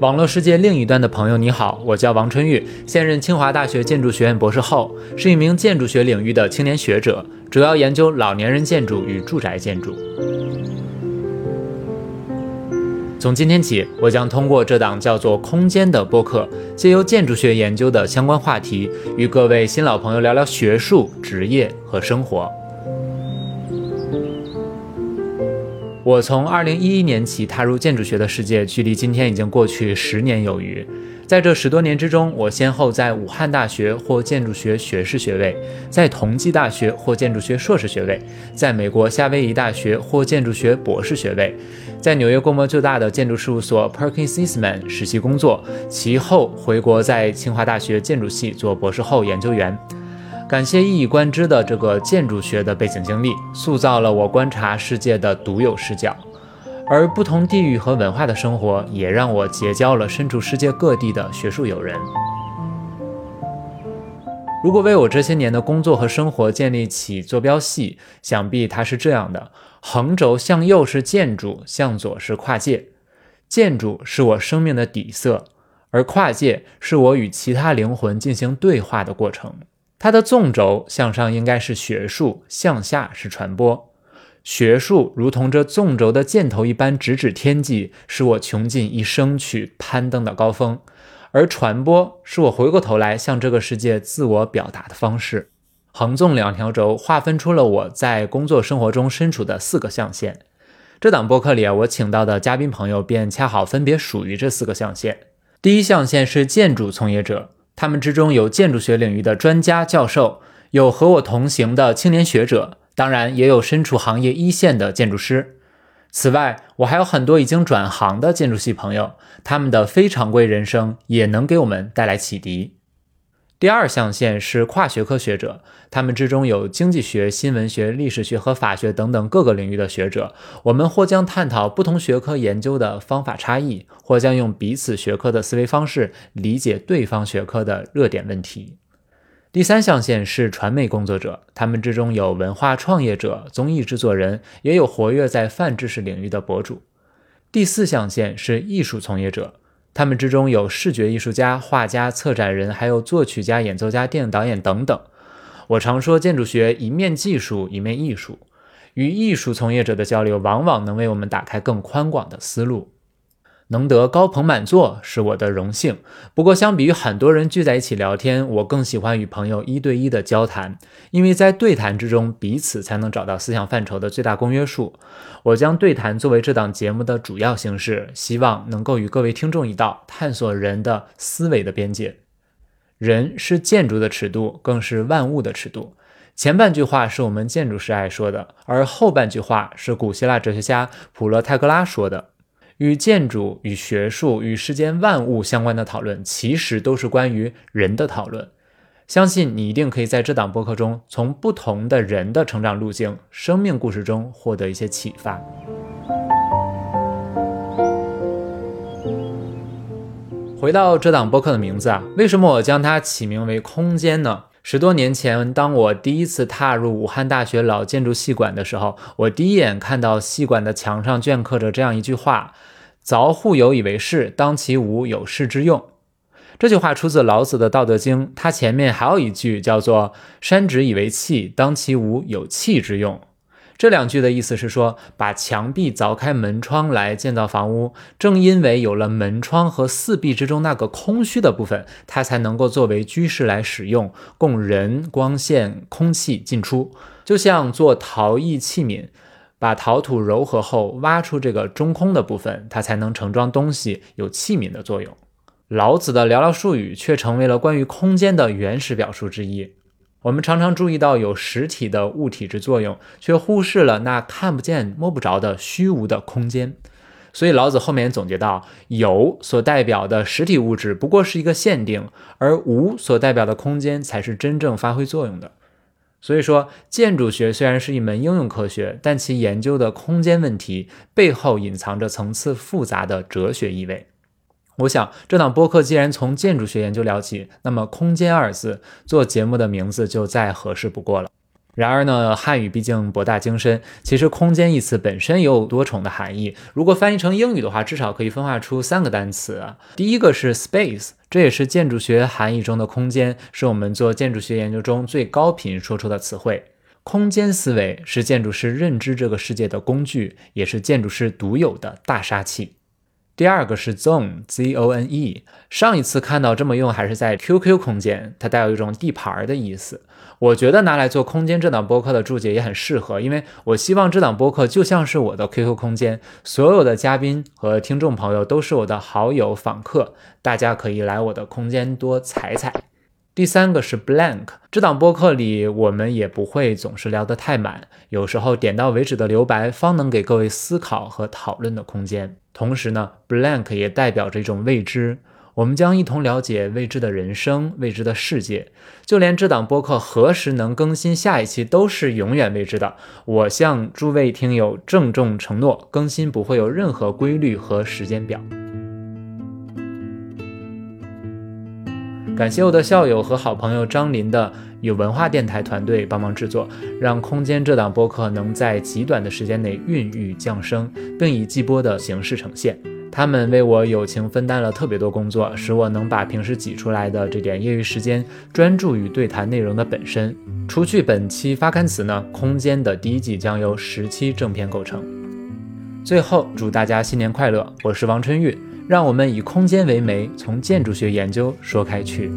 网络世界另一端的朋友，你好，我叫王春玉，现任清华大学建筑学院博士后，是一名建筑学领域的青年学者，主要研究老年人建筑与住宅建筑。从今天起，我将通过这档叫做《空间》的播客，借由建筑学研究的相关话题，与各位新老朋友聊聊学术、职业和生活。我从二零一一年起踏入建筑学的世界，距离今天已经过去十年有余。在这十多年之中，我先后在武汉大学获建筑学学士学位，在同济大学获建筑学硕士学位，在美国夏威夷大学获建筑学博士学位，在纽约规模最大的建筑事务所 Perkins Eastman 实习工作，其后回国在清华大学建筑系做博士后研究员。感谢一以贯之的这个建筑学的背景经历，塑造了我观察世界的独有视角；而不同地域和文化的生活，也让我结交了身处世界各地的学术友人。如果为我这些年的工作和生活建立起坐标系，想必它是这样的：横轴向右是建筑，向左是跨界。建筑是我生命的底色，而跨界是我与其他灵魂进行对话的过程。它的纵轴向上应该是学术，向下是传播。学术如同这纵轴的箭头一般直指天际，是我穷尽一生去攀登的高峰；而传播是我回过头来向这个世界自我表达的方式。横纵两条轴划分出了我在工作生活中身处的四个象限。这档播客里啊，我请到的嘉宾朋友便恰好分别属于这四个象限。第一象限是建筑从业者。他们之中有建筑学领域的专家教授，有和我同行的青年学者，当然也有身处行业一线的建筑师。此外，我还有很多已经转行的建筑系朋友，他们的非常规人生也能给我们带来启迪。第二象限是跨学科学者，他们之中有经济学、新闻学、历史学和法学等等各个领域的学者。我们或将探讨不同学科研究的方法差异，或将用彼此学科的思维方式理解对方学科的热点问题。第三象限是传媒工作者，他们之中有文化创业者、综艺制作人，也有活跃在泛知识领域的博主。第四象限是艺术从业者。他们之中有视觉艺术家、画家、策展人，还有作曲家、演奏家、电影导演等等。我常说，建筑学一面技术，一面艺术。与艺术从业者的交流，往往能为我们打开更宽广的思路。能得高朋满座是我的荣幸。不过，相比于很多人聚在一起聊天，我更喜欢与朋友一对一的交谈，因为在对谈之中，彼此才能找到思想范畴的最大公约数。我将对谈作为这档节目的主要形式，希望能够与各位听众一道探索人的思维的边界。人是建筑的尺度，更是万物的尺度。前半句话是我们建筑师爱说的，而后半句话是古希腊哲学家普罗泰戈拉说的。与建筑、与学术、与世间万物相关的讨论，其实都是关于人的讨论。相信你一定可以在这档播客中，从不同的人的成长路径、生命故事中获得一些启发。回到这档播客的名字啊，为什么我将它起名为“空间”呢？十多年前，当我第一次踏入武汉大学老建筑系馆的时候，我第一眼看到系馆的墙上镌刻着这样一句话：“凿户有以为室，当其无有室之用。”这句话出自老子的《道德经》，它前面还有一句叫做“山直以为器，当其无有器之用。”这两句的意思是说，把墙壁凿开门窗来建造房屋，正因为有了门窗和四壁之中那个空虚的部分，它才能够作为居室来使用，供人、光线、空气进出。就像做陶艺器皿，把陶土揉合后挖出这个中空的部分，它才能盛装东西，有器皿的作用。老子的寥寥数语却成为了关于空间的原始表述之一。我们常常注意到有实体的物体之作用，却忽视了那看不见、摸不着的虚无的空间。所以老子后面总结到：有所代表的实体物质不过是一个限定，而无所代表的空间才是真正发挥作用的。所以说，建筑学虽然是一门应用科学，但其研究的空间问题背后隐藏着层次复杂的哲学意味。我想，这档播客既然从建筑学研究聊起，那么“空间”二字做节目的名字就再合适不过了。然而呢，汉语毕竟博大精深，其实“空间”一词本身也有多重的含义。如果翻译成英语的话，至少可以分化出三个单词。第一个是 space，这也是建筑学含义中的空间，是我们做建筑学研究中最高频说出的词汇。空间思维是建筑师认知这个世界的工具，也是建筑师独有的大杀器。第二个是 zone，z o n e。上一次看到这么用还是在 QQ 空间，它带有一种地盘的意思。我觉得拿来做空间这档播客的注解也很适合，因为我希望这档播客就像是我的 QQ 空间，所有的嘉宾和听众朋友都是我的好友访客，大家可以来我的空间多踩踩。第三个是 blank，这档播客里我们也不会总是聊得太满，有时候点到为止的留白，方能给各位思考和讨论的空间。同时呢，blank 也代表着一种未知，我们将一同了解未知的人生、未知的世界。就连这档播客何时能更新下一期都是永远未知的。我向诸位听友郑重承诺，更新不会有任何规律和时间表。感谢我的校友和好朋友张林的有文化电台团队帮忙制作，让《空间》这档播客能在极短的时间内孕育降生，并以季播的形式呈现。他们为我友情分担了特别多工作，使我能把平时挤出来的这点业余时间专注于对谈内容的本身。除去本期发刊词呢，《空间》的第一季将由十期正片构成。最后，祝大家新年快乐！我是王春玉。让我们以空间为媒，从建筑学研究说开去。